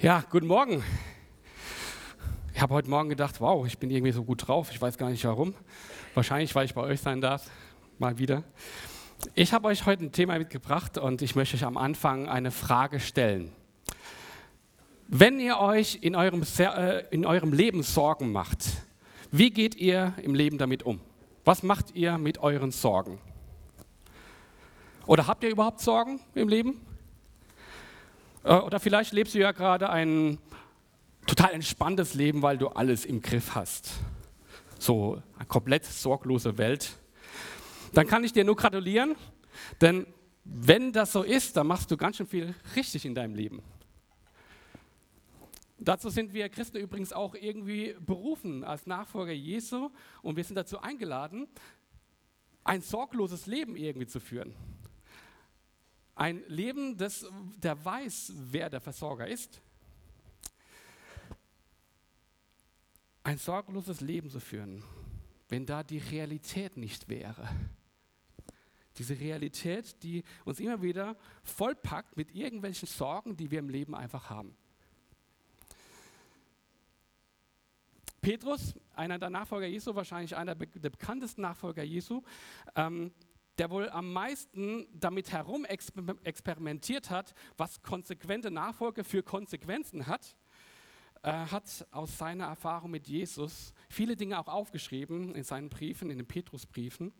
Ja, guten Morgen. Ich habe heute Morgen gedacht, wow, ich bin irgendwie so gut drauf. Ich weiß gar nicht warum. Wahrscheinlich, weil ich bei euch sein darf. Mal wieder. Ich habe euch heute ein Thema mitgebracht und ich möchte euch am Anfang eine Frage stellen. Wenn ihr euch in eurem, äh, in eurem Leben Sorgen macht, wie geht ihr im Leben damit um? Was macht ihr mit euren Sorgen? Oder habt ihr überhaupt Sorgen im Leben? Äh, oder vielleicht lebst du ja gerade ein total entspanntes Leben, weil du alles im Griff hast. So eine komplett sorglose Welt. Dann kann ich dir nur gratulieren, denn wenn das so ist, dann machst du ganz schön viel richtig in deinem Leben. Dazu sind wir Christen übrigens auch irgendwie berufen als Nachfolger Jesu und wir sind dazu eingeladen, ein sorgloses Leben irgendwie zu führen. Ein Leben, das, der weiß, wer der Versorger ist. Ein sorgloses Leben zu führen, wenn da die Realität nicht wäre. Diese Realität, die uns immer wieder vollpackt mit irgendwelchen Sorgen, die wir im Leben einfach haben. Petrus, einer der Nachfolger Jesu, wahrscheinlich einer der bekanntesten Nachfolger Jesu, ähm, der wohl am meisten damit herum experimentiert hat, was konsequente Nachfolge für Konsequenzen hat, äh, hat aus seiner Erfahrung mit Jesus viele Dinge auch aufgeschrieben in seinen Briefen, in den Petrusbriefen.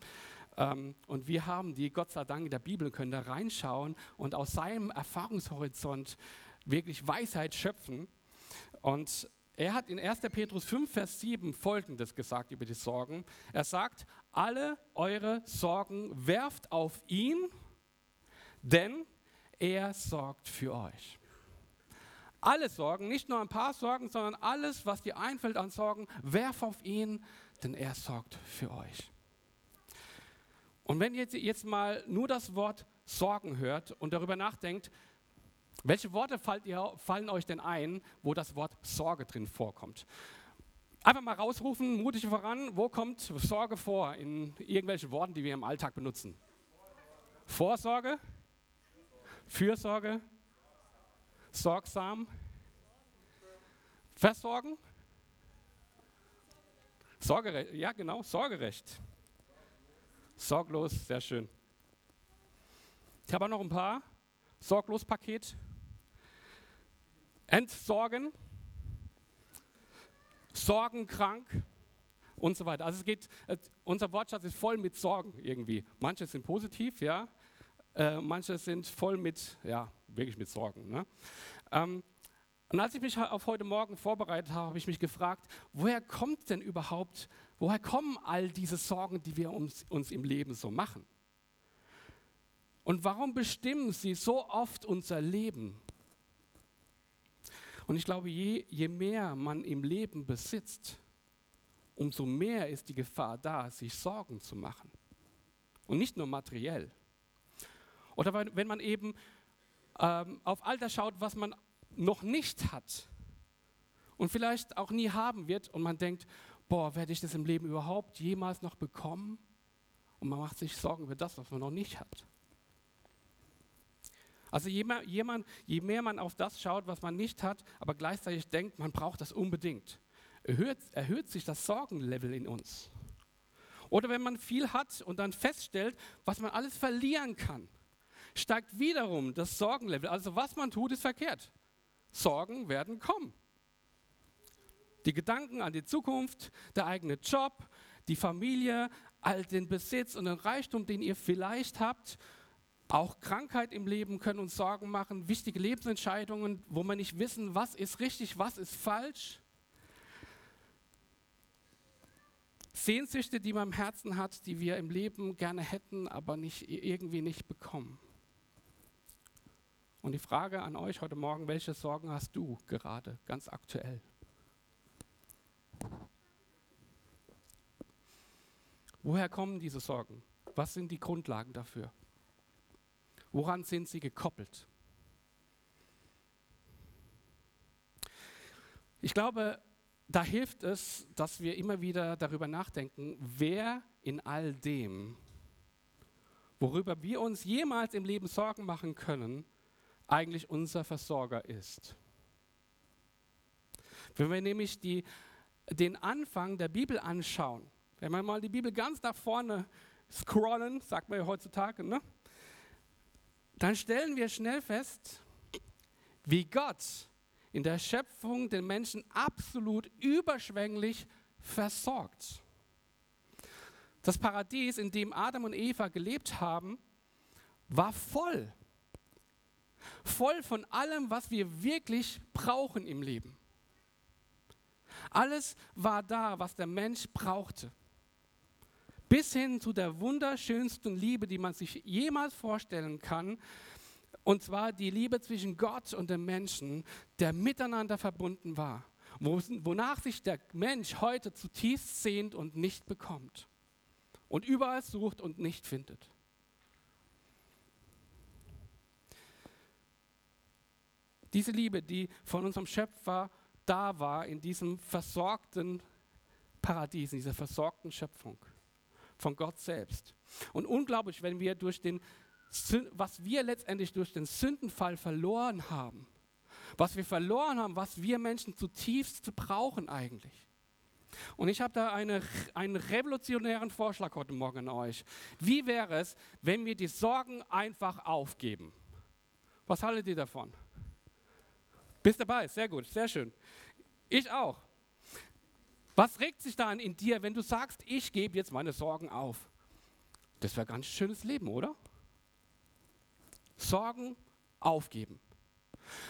Ähm, und wir haben die, Gott sei Dank, in der Bibel, können da reinschauen und aus seinem Erfahrungshorizont wirklich Weisheit schöpfen. Und er hat in 1. Petrus 5, Vers 7 folgendes gesagt über die Sorgen. Er sagt, alle eure Sorgen werft auf ihn, denn er sorgt für euch. Alle Sorgen, nicht nur ein paar Sorgen, sondern alles, was dir einfällt an Sorgen, werf auf ihn, denn er sorgt für euch. Und wenn ihr jetzt mal nur das Wort Sorgen hört und darüber nachdenkt, welche Worte fallen euch denn ein, wo das Wort Sorge drin vorkommt? Einfach mal rausrufen, mutig voran, wo kommt Sorge vor in irgendwelchen Worten, die wir im Alltag benutzen? Vorsorge, Fürsorge, sorgsam, versorgen, Sorgerecht, ja genau, Sorgerecht. Sorglos, sehr schön. Ich habe auch noch ein paar. Sorglos Paket, entsorgen, sorgenkrank und so weiter. Also es geht, äh, unser Wortschatz ist voll mit Sorgen irgendwie. Manche sind positiv, ja, äh, manche sind voll mit, ja, wirklich mit Sorgen. Ne? Ähm, und als ich mich auf heute Morgen vorbereitet habe, habe ich mich gefragt, woher kommt denn überhaupt, woher kommen all diese Sorgen, die wir uns, uns im Leben so machen? Und warum bestimmen sie so oft unser Leben? Und ich glaube, je, je mehr man im Leben besitzt, umso mehr ist die Gefahr da, sich Sorgen zu machen. Und nicht nur materiell. Oder wenn man eben ähm, auf all das schaut, was man noch nicht hat und vielleicht auch nie haben wird und man denkt, boah, werde ich das im Leben überhaupt jemals noch bekommen? Und man macht sich Sorgen über das, was man noch nicht hat. Also je mehr, jemand, je mehr man auf das schaut, was man nicht hat, aber gleichzeitig denkt, man braucht das unbedingt, erhöht, erhöht sich das Sorgenlevel in uns. Oder wenn man viel hat und dann feststellt, was man alles verlieren kann, steigt wiederum das Sorgenlevel. Also was man tut, ist verkehrt. Sorgen werden kommen. Die Gedanken an die Zukunft, der eigene Job, die Familie, all den Besitz und den Reichtum, den ihr vielleicht habt auch Krankheit im Leben können uns Sorgen machen, wichtige Lebensentscheidungen, wo wir nicht wissen, was ist richtig, was ist falsch. Sehnsüchte, die man im Herzen hat, die wir im Leben gerne hätten, aber nicht, irgendwie nicht bekommen. Und die Frage an euch heute Morgen, welche Sorgen hast du gerade, ganz aktuell? Woher kommen diese Sorgen? Was sind die Grundlagen dafür? Woran sind sie gekoppelt? Ich glaube, da hilft es, dass wir immer wieder darüber nachdenken, wer in all dem, worüber wir uns jemals im Leben Sorgen machen können, eigentlich unser Versorger ist. Wenn wir nämlich die, den Anfang der Bibel anschauen, wenn wir mal die Bibel ganz nach vorne scrollen, sagt man ja heutzutage, ne? Dann stellen wir schnell fest, wie Gott in der Schöpfung den Menschen absolut überschwänglich versorgt. Das Paradies, in dem Adam und Eva gelebt haben, war voll. Voll von allem, was wir wirklich brauchen im Leben. Alles war da, was der Mensch brauchte. Bis hin zu der wunderschönsten Liebe, die man sich jemals vorstellen kann. Und zwar die Liebe zwischen Gott und dem Menschen, der miteinander verbunden war. Wonach sich der Mensch heute zutiefst sehnt und nicht bekommt. Und überall sucht und nicht findet. Diese Liebe, die von unserem Schöpfer da war, in diesem versorgten Paradies, in dieser versorgten Schöpfung von Gott selbst. Und unglaublich, wenn wir durch den, was wir letztendlich durch den Sündenfall verloren haben, was wir verloren haben, was wir Menschen zutiefst brauchen eigentlich. Und ich habe da eine, einen revolutionären Vorschlag heute Morgen an euch. Wie wäre es, wenn wir die Sorgen einfach aufgeben? Was haltet ihr davon? Bist dabei? Sehr gut, sehr schön. Ich auch. Was regt sich dann in dir, wenn du sagst, ich gebe jetzt meine Sorgen auf? Das wäre ganz schönes Leben, oder? Sorgen aufgeben.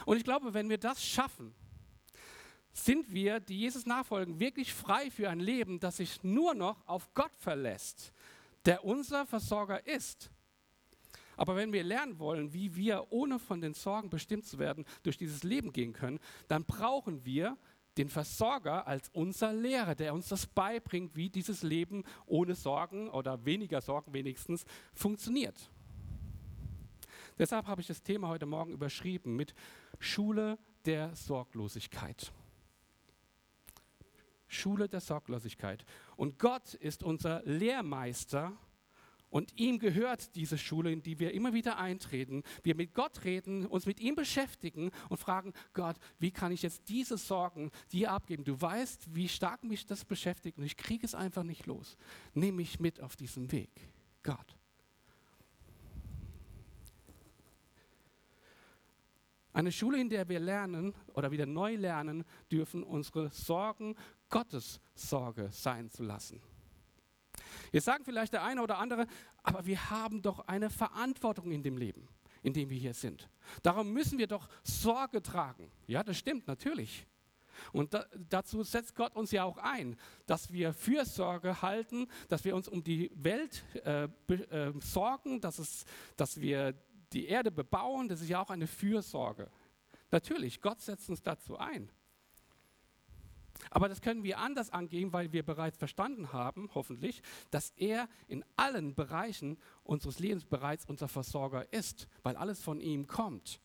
Und ich glaube, wenn wir das schaffen, sind wir, die Jesus nachfolgen, wirklich frei für ein Leben, das sich nur noch auf Gott verlässt, der unser Versorger ist. Aber wenn wir lernen wollen, wie wir ohne von den Sorgen bestimmt zu werden durch dieses Leben gehen können, dann brauchen wir den Versorger als unser Lehrer, der uns das beibringt, wie dieses Leben ohne Sorgen oder weniger Sorgen wenigstens funktioniert. Deshalb habe ich das Thema heute Morgen überschrieben mit Schule der Sorglosigkeit. Schule der Sorglosigkeit. Und Gott ist unser Lehrmeister und ihm gehört diese Schule, in die wir immer wieder eintreten. Wir mit Gott reden, uns mit ihm beschäftigen und fragen, Gott, wie kann ich jetzt diese Sorgen dir abgeben? Du weißt, wie stark mich das beschäftigt und ich kriege es einfach nicht los. Nimm mich mit auf diesem Weg. Gott. Eine Schule, in der wir lernen oder wieder neu lernen dürfen, unsere Sorgen Gottes Sorge sein zu lassen. Jetzt sagen vielleicht der eine oder andere, aber wir haben doch eine Verantwortung in dem Leben, in dem wir hier sind. Darum müssen wir doch Sorge tragen. Ja, das stimmt, natürlich. Und da, dazu setzt Gott uns ja auch ein, dass wir Fürsorge halten, dass wir uns um die Welt äh, äh, sorgen, dass, es, dass wir die Erde bebauen. Das ist ja auch eine Fürsorge. Natürlich, Gott setzt uns dazu ein. Aber das können wir anders angehen, weil wir bereits verstanden haben, hoffentlich, dass er in allen Bereichen unseres Lebens bereits unser Versorger ist, weil alles von ihm kommt.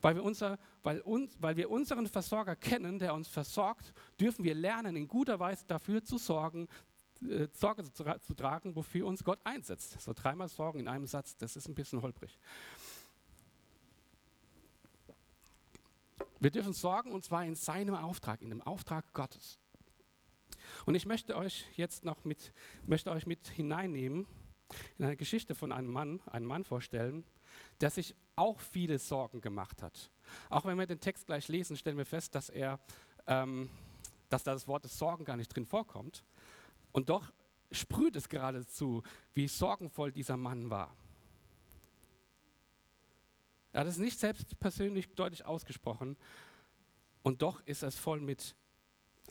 Weil wir, unser, weil, uns, weil wir unseren Versorger kennen, der uns versorgt, dürfen wir lernen, in guter Weise dafür zu sorgen, äh, Sorge zu, zu tragen, wofür uns Gott einsetzt. So dreimal Sorgen in einem Satz, das ist ein bisschen holprig. Wir dürfen sorgen und zwar in seinem Auftrag, in dem Auftrag Gottes. Und ich möchte euch jetzt noch mit, möchte euch mit hineinnehmen in eine Geschichte von einem Mann, einen Mann vorstellen, der sich auch viele Sorgen gemacht hat. Auch wenn wir den Text gleich lesen, stellen wir fest, dass er, ähm, dass da das Wort des Sorgen gar nicht drin vorkommt. Und doch sprüht es geradezu, wie sorgenvoll dieser Mann war. Er hat es nicht selbst persönlich deutlich ausgesprochen und doch ist es voll mit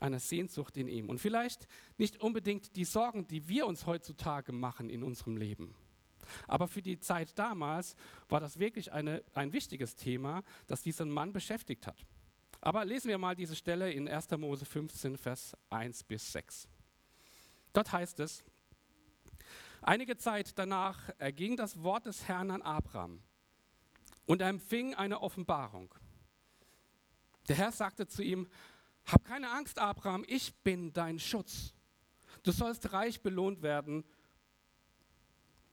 einer Sehnsucht in ihm. Und vielleicht nicht unbedingt die Sorgen, die wir uns heutzutage machen in unserem Leben. Aber für die Zeit damals war das wirklich eine, ein wichtiges Thema, das diesen Mann beschäftigt hat. Aber lesen wir mal diese Stelle in 1. Mose 15, Vers 1 bis 6. Dort heißt es, einige Zeit danach erging das Wort des Herrn an Abraham und er empfing eine Offenbarung. Der Herr sagte zu ihm, hab keine Angst, Abraham, ich bin dein Schutz. Du sollst reich belohnt werden.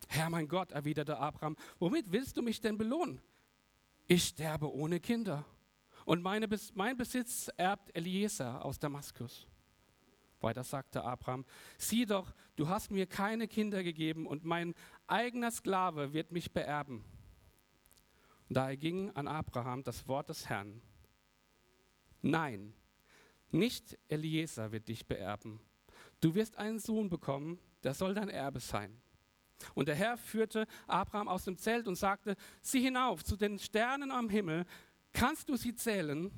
Herr mein Gott, erwiderte Abraham, womit willst du mich denn belohnen? Ich sterbe ohne Kinder und meine, mein Besitz erbt Eliezer aus Damaskus. Weiter sagte Abraham, sieh doch, du hast mir keine Kinder gegeben und mein eigener Sklave wird mich beerben. Da erging an Abraham das Wort des Herrn. Nein, nicht Eliezer wird dich beerben. Du wirst einen Sohn bekommen, der soll dein Erbe sein. Und der Herr führte Abraham aus dem Zelt und sagte, sieh hinauf zu den Sternen am Himmel, kannst du sie zählen?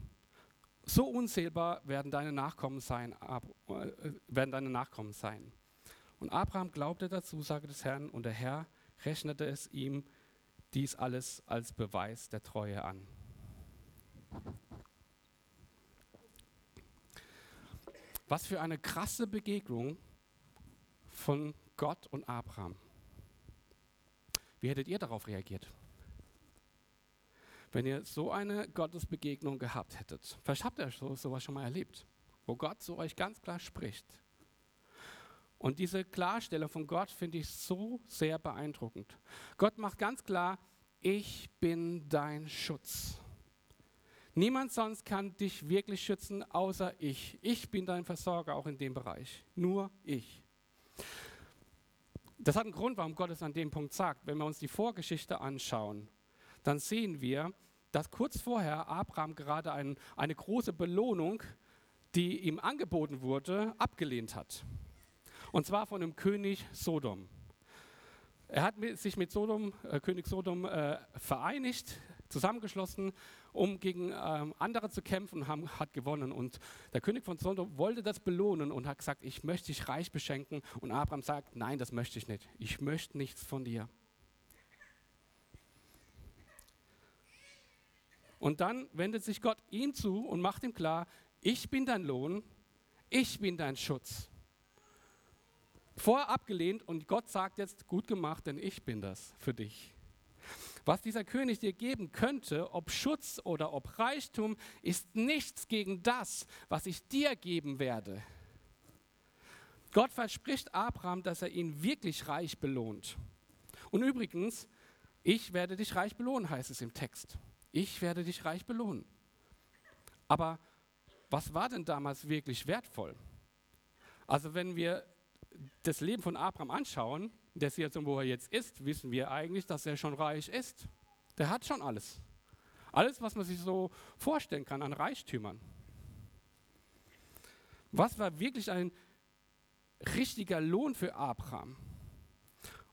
So unzählbar werden deine Nachkommen sein, äh, werden deine Nachkommen sein. Und Abraham glaubte der Zusage des Herrn und der Herr rechnete es ihm dies alles als Beweis der Treue an. Was für eine krasse Begegnung von Gott und Abraham. Wie hättet ihr darauf reagiert? Wenn ihr so eine Gottesbegegnung gehabt hättet. Vielleicht habt ihr so, sowas schon mal erlebt, wo Gott zu euch ganz klar spricht. Und diese Klarstellung von Gott finde ich so sehr beeindruckend. Gott macht ganz klar, ich bin dein Schutz. Niemand sonst kann dich wirklich schützen, außer ich. Ich bin dein Versorger auch in dem Bereich. Nur ich. Das hat einen Grund, warum Gott es an dem Punkt sagt. Wenn wir uns die Vorgeschichte anschauen, dann sehen wir, dass kurz vorher Abraham gerade ein, eine große Belohnung, die ihm angeboten wurde, abgelehnt hat. Und zwar von dem König Sodom. Er hat sich mit Sodom, äh, König Sodom äh, vereinigt, zusammengeschlossen, um gegen ähm, andere zu kämpfen und haben, hat gewonnen. Und der König von Sodom wollte das belohnen und hat gesagt, ich möchte dich reich beschenken. Und Abraham sagt, nein, das möchte ich nicht. Ich möchte nichts von dir. Und dann wendet sich Gott ihm zu und macht ihm klar, ich bin dein Lohn, ich bin dein Schutz. Vorher abgelehnt und Gott sagt jetzt, gut gemacht, denn ich bin das für dich. Was dieser König dir geben könnte, ob Schutz oder ob Reichtum, ist nichts gegen das, was ich dir geben werde. Gott verspricht Abraham, dass er ihn wirklich reich belohnt. Und übrigens, ich werde dich reich belohnen, heißt es im Text. Ich werde dich reich belohnen. Aber was war denn damals wirklich wertvoll? Also wenn wir das Leben von Abraham anschauen, der Situation, wo er jetzt ist, wissen wir eigentlich, dass er schon reich ist. Der hat schon alles. Alles, was man sich so vorstellen kann an Reichtümern. Was war wirklich ein richtiger Lohn für Abraham?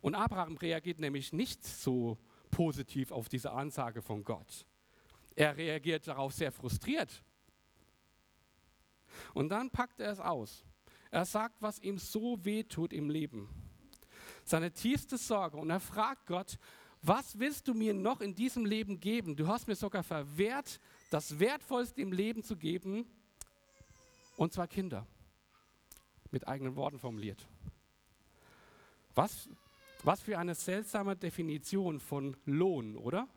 Und Abraham reagiert nämlich nicht so positiv auf diese Ansage von Gott. Er reagiert darauf sehr frustriert. Und dann packt er es aus. Er sagt, was ihm so weh tut im Leben seine tiefste Sorge. Und er fragt Gott, was willst du mir noch in diesem Leben geben? Du hast mir sogar verwehrt, das Wertvollste im Leben zu geben, und zwar Kinder. Mit eigenen Worten formuliert. Was, was für eine seltsame Definition von Lohn, oder?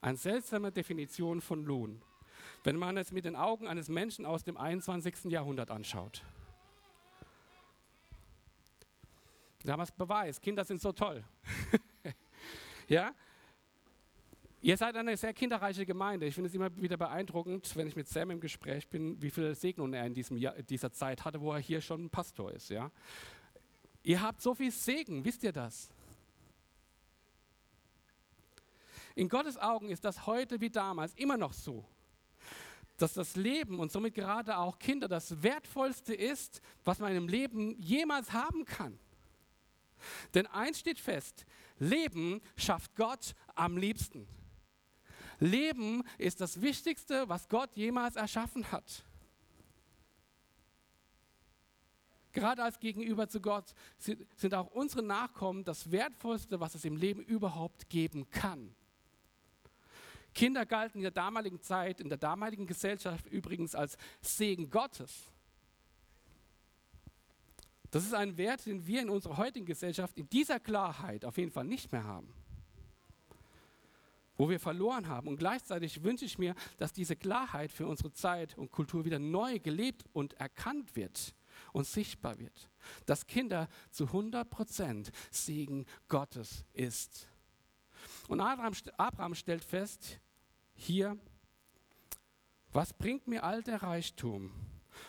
Eine seltsame Definition von Lohn, wenn man es mit den Augen eines Menschen aus dem 21. Jahrhundert anschaut. Es Beweis. Kinder sind so toll. ja? Ihr seid eine sehr kinderreiche Gemeinde. Ich finde es immer wieder beeindruckend, wenn ich mit Sam im Gespräch bin, wie viel Segnung er in diesem Jahr, dieser Zeit hatte, wo er hier schon Pastor ist. Ja? Ihr habt so viel Segen, wisst ihr das? In Gottes Augen ist das heute wie damals immer noch so, dass das Leben und somit gerade auch Kinder das Wertvollste ist, was man im Leben jemals haben kann. Denn eins steht fest, Leben schafft Gott am liebsten. Leben ist das Wichtigste, was Gott jemals erschaffen hat. Gerade als Gegenüber zu Gott sind auch unsere Nachkommen das Wertvollste, was es im Leben überhaupt geben kann. Kinder galten in der damaligen Zeit, in der damaligen Gesellschaft übrigens als Segen Gottes. Das ist ein Wert, den wir in unserer heutigen Gesellschaft in dieser Klarheit auf jeden Fall nicht mehr haben. Wo wir verloren haben. Und gleichzeitig wünsche ich mir, dass diese Klarheit für unsere Zeit und Kultur wieder neu gelebt und erkannt wird und sichtbar wird. Dass Kinder zu 100 Prozent Segen Gottes ist. Und Abraham, Abraham stellt fest, hier, Was bringt mir all der Reichtum?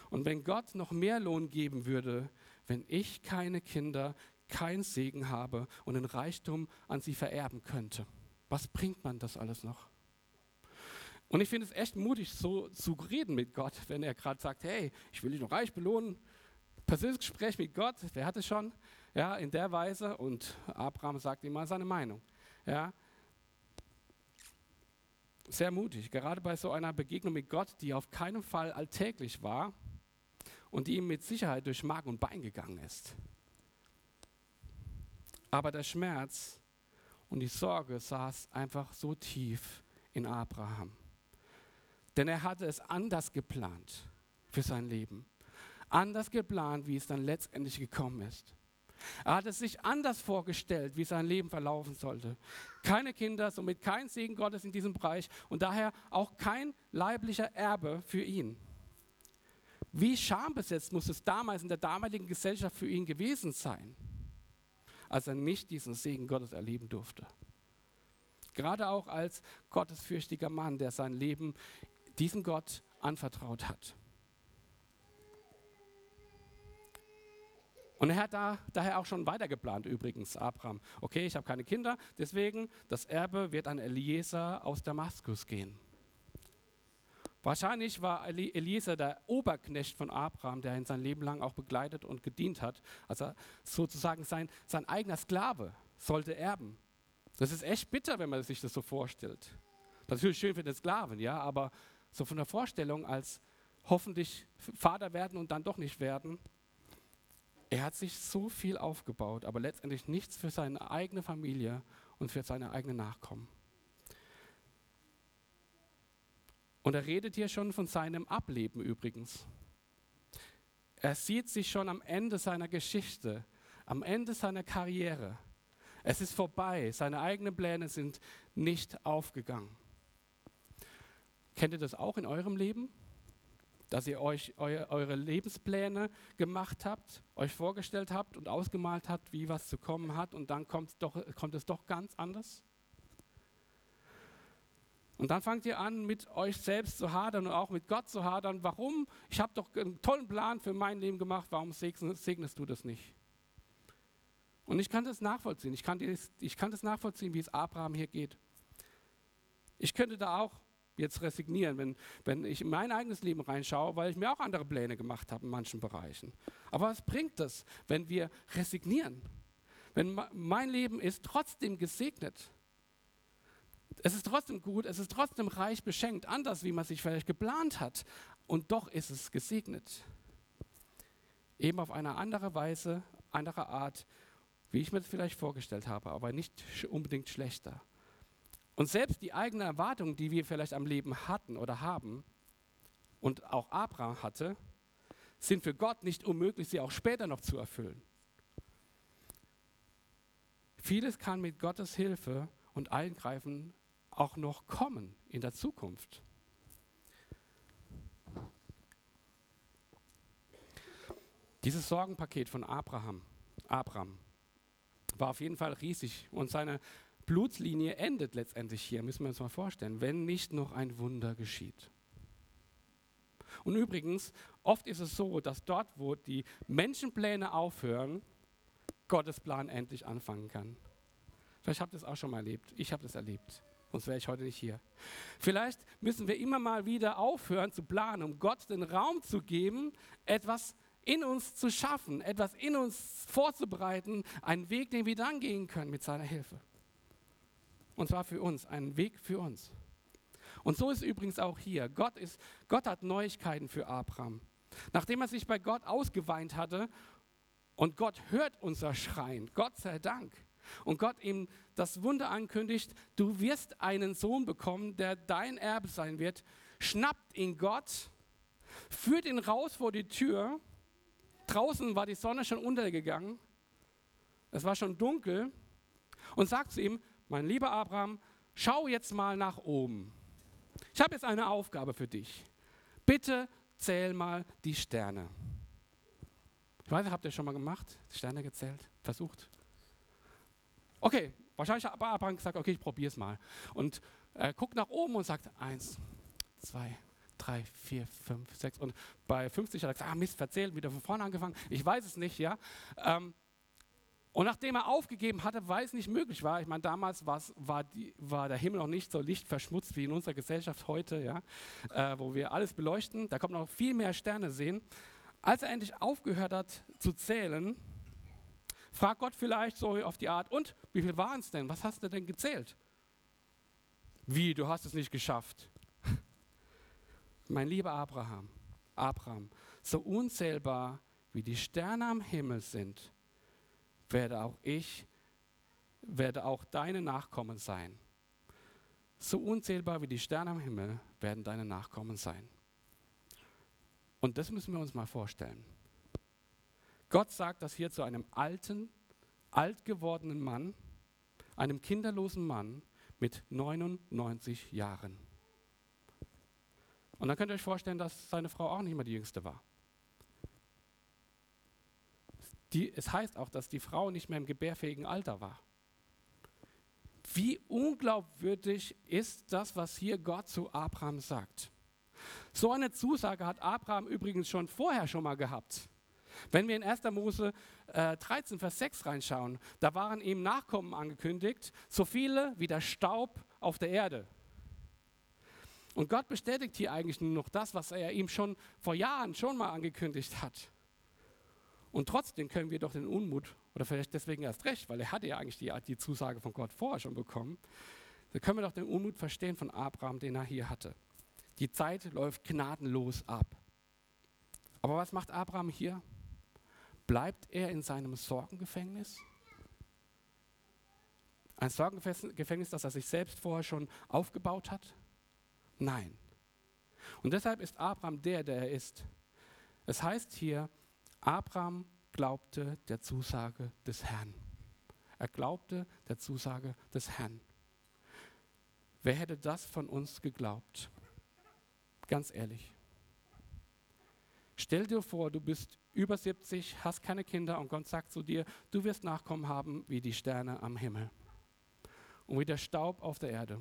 Und wenn Gott noch mehr Lohn geben würde, wenn ich keine Kinder, keinen Segen habe und den Reichtum an sie vererben könnte? Was bringt man das alles noch? Und ich finde es echt mutig, so zu reden mit Gott, wenn er gerade sagt, hey, ich will dich noch reich belohnen. Persönliches Gespräch mit Gott, wer hat es schon? Ja, in der Weise. Und Abraham sagt ihm mal seine Meinung. Ja, sehr mutig, gerade bei so einer Begegnung mit Gott, die auf keinen Fall alltäglich war und die ihm mit Sicherheit durch Mark und Bein gegangen ist. Aber der Schmerz und die Sorge saß einfach so tief in Abraham. Denn er hatte es anders geplant für sein Leben. Anders geplant, wie es dann letztendlich gekommen ist. Er hat es sich anders vorgestellt, wie sein Leben verlaufen sollte. Keine Kinder, somit kein Segen Gottes in diesem Bereich und daher auch kein leiblicher Erbe für ihn. Wie schambesetzt muss es damals in der damaligen Gesellschaft für ihn gewesen sein, als er nicht diesen Segen Gottes erleben durfte. Gerade auch als gottesfürchtiger Mann, der sein Leben diesem Gott anvertraut hat. Und er hat da, daher auch schon weiter geplant, übrigens, Abraham. Okay, ich habe keine Kinder, deswegen das Erbe wird an Eliezer aus Damaskus gehen. Wahrscheinlich war Eliezer der Oberknecht von Abraham, der ihn sein Leben lang auch begleitet und gedient hat. Also sozusagen sein, sein eigener Sklave sollte erben. Das ist echt bitter, wenn man sich das so vorstellt. Natürlich schön für den Sklaven, ja, aber so von der Vorstellung als hoffentlich Vater werden und dann doch nicht werden, er hat sich so viel aufgebaut, aber letztendlich nichts für seine eigene Familie und für seine eigenen Nachkommen. Und er redet hier schon von seinem Ableben übrigens. Er sieht sich schon am Ende seiner Geschichte, am Ende seiner Karriere. Es ist vorbei, seine eigenen Pläne sind nicht aufgegangen. Kennt ihr das auch in eurem Leben? Dass ihr euch eu eure Lebenspläne gemacht habt, euch vorgestellt habt und ausgemalt habt, wie was zu kommen hat und dann kommt, doch, kommt es doch ganz anders? Und dann fangt ihr an, mit euch selbst zu hadern und auch mit Gott zu hadern. Warum? Ich habe doch einen tollen Plan für mein Leben gemacht. Warum segnest, du das nicht? Und ich kann das nachvollziehen. Ich kann, das, ich kann das nachvollziehen, wie es Abraham hier geht. Ich könnte da auch jetzt resignieren, wenn, wenn ich in mein eigenes Leben reinschaue, weil ich mir auch andere Pläne gemacht habe in manchen Bereichen. Aber was bringt das, wenn wir resignieren? Wenn mein Leben ist trotzdem gesegnet. Es ist trotzdem gut, es ist trotzdem reich beschenkt, anders wie man sich vielleicht geplant hat. Und doch ist es gesegnet. Eben auf eine andere Weise, andere Art, wie ich mir das vielleicht vorgestellt habe, aber nicht unbedingt schlechter. Und selbst die eigenen Erwartungen, die wir vielleicht am Leben hatten oder haben und auch Abraham hatte, sind für Gott nicht unmöglich, sie auch später noch zu erfüllen. Vieles kann mit Gottes Hilfe und Eingreifen auch noch kommen in der Zukunft. Dieses Sorgenpaket von Abraham, Abraham war auf jeden Fall riesig und seine Blutslinie endet letztendlich hier, müssen wir uns mal vorstellen, wenn nicht noch ein Wunder geschieht. Und übrigens, oft ist es so, dass dort, wo die Menschenpläne aufhören, Gottes Plan endlich anfangen kann. Vielleicht habt ihr es auch schon mal erlebt. Ich habe das erlebt. Sonst wäre ich heute nicht hier. Vielleicht müssen wir immer mal wieder aufhören zu planen, um Gott den Raum zu geben, etwas in uns zu schaffen, etwas in uns vorzubereiten, einen Weg, den wir dann gehen können mit seiner Hilfe. Und zwar für uns, einen Weg für uns. Und so ist übrigens auch hier. Gott, ist, Gott hat Neuigkeiten für Abraham. Nachdem er sich bei Gott ausgeweint hatte und Gott hört unser Schreien, Gott sei Dank, und Gott ihm das Wunder ankündigt, du wirst einen Sohn bekommen, der dein Erbe sein wird, schnappt ihn Gott, führt ihn raus vor die Tür. Draußen war die Sonne schon untergegangen, es war schon dunkel und sagt zu ihm, mein lieber Abraham, schau jetzt mal nach oben. Ich habe jetzt eine Aufgabe für dich. Bitte zähl mal die Sterne. Ich weiß habt ihr schon mal gemacht? Sterne gezählt? Versucht? Okay, wahrscheinlich hat Abraham gesagt, okay, ich probiere es mal. Und äh, guckt nach oben und sagt, eins, zwei, drei, vier, fünf, sechs. Und bei 50 hat er gesagt, ah Mist, verzählt, wieder von vorne angefangen. Ich weiß es nicht, ja. Ähm, und nachdem er aufgegeben hatte, weil es nicht möglich war, ich meine, damals war, die, war, der Himmel noch nicht so lichtverschmutzt wie in unserer Gesellschaft heute, ja, äh, wo wir alles beleuchten, da kommt noch viel mehr Sterne sehen. Als er endlich aufgehört hat zu zählen, fragt Gott vielleicht so auf die Art, und wie viel waren es denn? Was hast du denn gezählt? Wie, du hast es nicht geschafft? mein lieber Abraham, Abraham, so unzählbar wie die Sterne am Himmel sind, werde auch ich, werde auch deine Nachkommen sein. So unzählbar wie die Sterne am Himmel werden deine Nachkommen sein. Und das müssen wir uns mal vorstellen. Gott sagt das hier zu einem alten, alt gewordenen Mann, einem kinderlosen Mann mit 99 Jahren. Und dann könnt ihr euch vorstellen, dass seine Frau auch nicht mehr die jüngste war. Die, es heißt auch, dass die Frau nicht mehr im gebärfähigen Alter war. Wie unglaubwürdig ist das, was hier Gott zu Abraham sagt? So eine Zusage hat Abraham übrigens schon vorher schon mal gehabt. Wenn wir in 1. Mose äh, 13, Vers 6 reinschauen, da waren ihm Nachkommen angekündigt, so viele wie der Staub auf der Erde. Und Gott bestätigt hier eigentlich nur noch das, was er ihm schon vor Jahren schon mal angekündigt hat. Und trotzdem können wir doch den Unmut, oder vielleicht deswegen erst recht, weil er hatte ja eigentlich die, die Zusage von Gott vorher schon bekommen, da können wir doch den Unmut verstehen von Abraham, den er hier hatte. Die Zeit läuft gnadenlos ab. Aber was macht Abraham hier? Bleibt er in seinem Sorgengefängnis? Ein Sorgengefängnis, das er sich selbst vorher schon aufgebaut hat? Nein. Und deshalb ist Abraham der, der er ist. Es heißt hier, Abraham glaubte der Zusage des Herrn. Er glaubte der Zusage des Herrn. Wer hätte das von uns geglaubt? Ganz ehrlich. Stell dir vor, du bist über 70, hast keine Kinder und Gott sagt zu dir, du wirst Nachkommen haben wie die Sterne am Himmel und wie der Staub auf der Erde.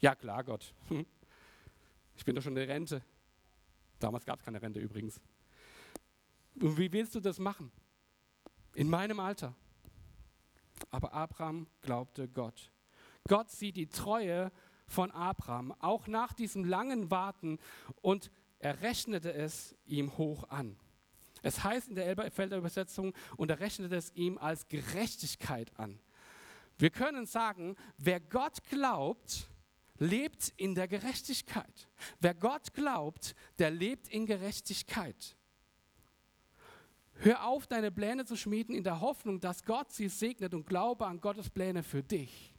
Ja klar, Gott. Ich bin doch schon in der Rente. Damals gab es keine Rente übrigens. Und wie willst du das machen? In meinem Alter. Aber Abraham glaubte Gott. Gott sieht die Treue von Abraham, auch nach diesem langen Warten, und er rechnete es ihm hoch an. Es heißt in der Elberfelder Übersetzung, und er rechnete es ihm als Gerechtigkeit an. Wir können sagen, wer Gott glaubt, lebt in der Gerechtigkeit. Wer Gott glaubt, der lebt in Gerechtigkeit. Hör auf, deine Pläne zu schmieden in der Hoffnung, dass Gott sie segnet und glaube an Gottes Pläne für dich.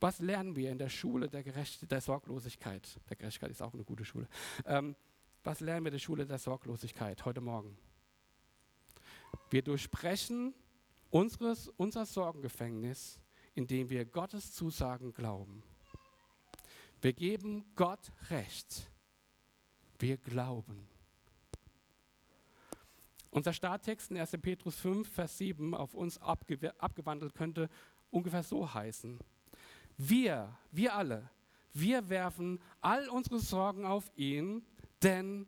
Was lernen wir in der Schule der, Gerecht der Sorglosigkeit? Der Gerechtigkeit ist auch eine gute Schule. Ähm, was lernen wir in der Schule der Sorglosigkeit heute Morgen? Wir durchbrechen unseres, unser Sorgengefängnis, indem wir Gottes Zusagen glauben. Wir geben Gott Recht. Wir glauben. Unser Starttext in 1. Petrus 5, Vers 7 auf uns abgewandelt könnte ungefähr so heißen. Wir, wir alle, wir werfen all unsere Sorgen auf ihn, denn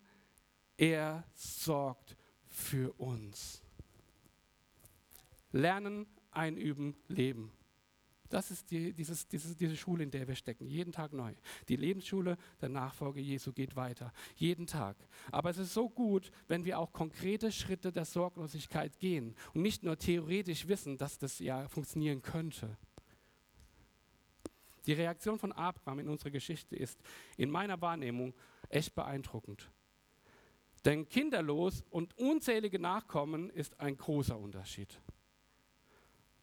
er sorgt für uns. Lernen, einüben, leben. Das ist die, dieses, dieses, diese Schule, in der wir stecken, jeden Tag neu. Die Lebensschule der Nachfolge Jesu geht weiter, jeden Tag. Aber es ist so gut, wenn wir auch konkrete Schritte der Sorglosigkeit gehen und nicht nur theoretisch wissen, dass das ja funktionieren könnte. Die Reaktion von Abraham in unserer Geschichte ist in meiner Wahrnehmung echt beeindruckend. Denn kinderlos und unzählige Nachkommen ist ein großer Unterschied.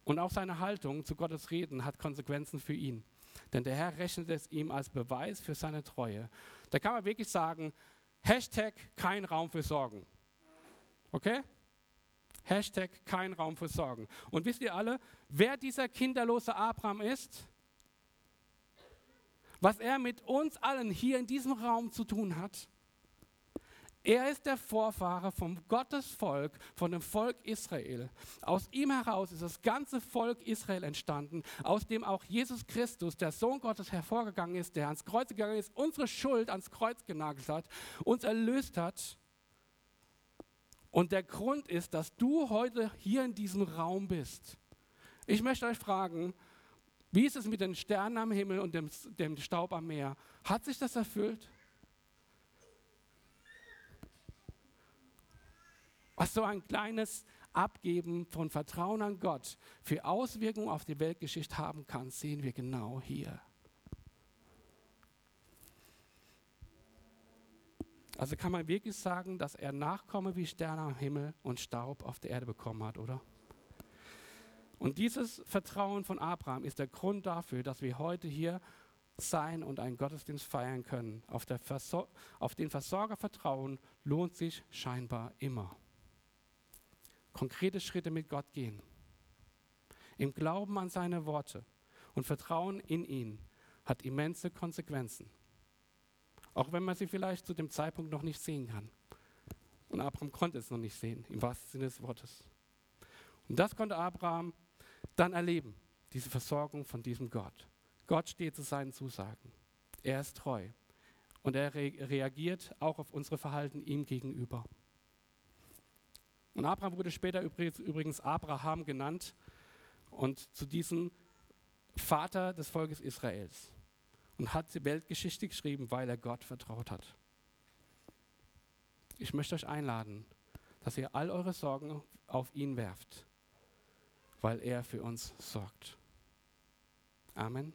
Und auch seine Haltung zu Gottes Reden hat Konsequenzen für ihn. Denn der Herr rechnet es ihm als Beweis für seine Treue. Da kann man wirklich sagen, Hashtag kein Raum für Sorgen. Okay? Hashtag kein Raum für Sorgen. Und wisst ihr alle, wer dieser kinderlose Abraham ist? Was er mit uns allen hier in diesem Raum zu tun hat? Er ist der Vorfahre vom Gottesvolk, von dem Volk Israel. Aus ihm heraus ist das ganze Volk Israel entstanden, aus dem auch Jesus Christus, der Sohn Gottes, hervorgegangen ist, der ans Kreuz gegangen ist, unsere Schuld ans Kreuz genagelt hat, uns erlöst hat. Und der Grund ist, dass du heute hier in diesem Raum bist. Ich möchte euch fragen, wie ist es mit den Sternen am Himmel und dem, dem Staub am Meer? Hat sich das erfüllt? Was so ein kleines Abgeben von Vertrauen an Gott für Auswirkungen auf die Weltgeschichte haben kann, sehen wir genau hier. Also kann man wirklich sagen, dass er Nachkomme wie Sterne am Himmel und Staub auf der Erde bekommen hat, oder? Und dieses Vertrauen von Abraham ist der Grund dafür, dass wir heute hier sein und einen Gottesdienst feiern können. Auf, auf den Versorger vertrauen lohnt sich scheinbar immer konkrete Schritte mit Gott gehen. Im Glauben an seine Worte und Vertrauen in ihn hat immense Konsequenzen. Auch wenn man sie vielleicht zu dem Zeitpunkt noch nicht sehen kann. Und Abraham konnte es noch nicht sehen, im wahrsten Sinne des Wortes. Und das konnte Abraham dann erleben, diese Versorgung von diesem Gott. Gott steht zu seinen Zusagen. Er ist treu. Und er re reagiert auch auf unsere Verhalten ihm gegenüber. Und Abraham wurde später übrigens Abraham genannt und zu diesem Vater des Volkes Israels und hat die Weltgeschichte geschrieben, weil er Gott vertraut hat. Ich möchte euch einladen, dass ihr all eure Sorgen auf ihn werft, weil er für uns sorgt. Amen.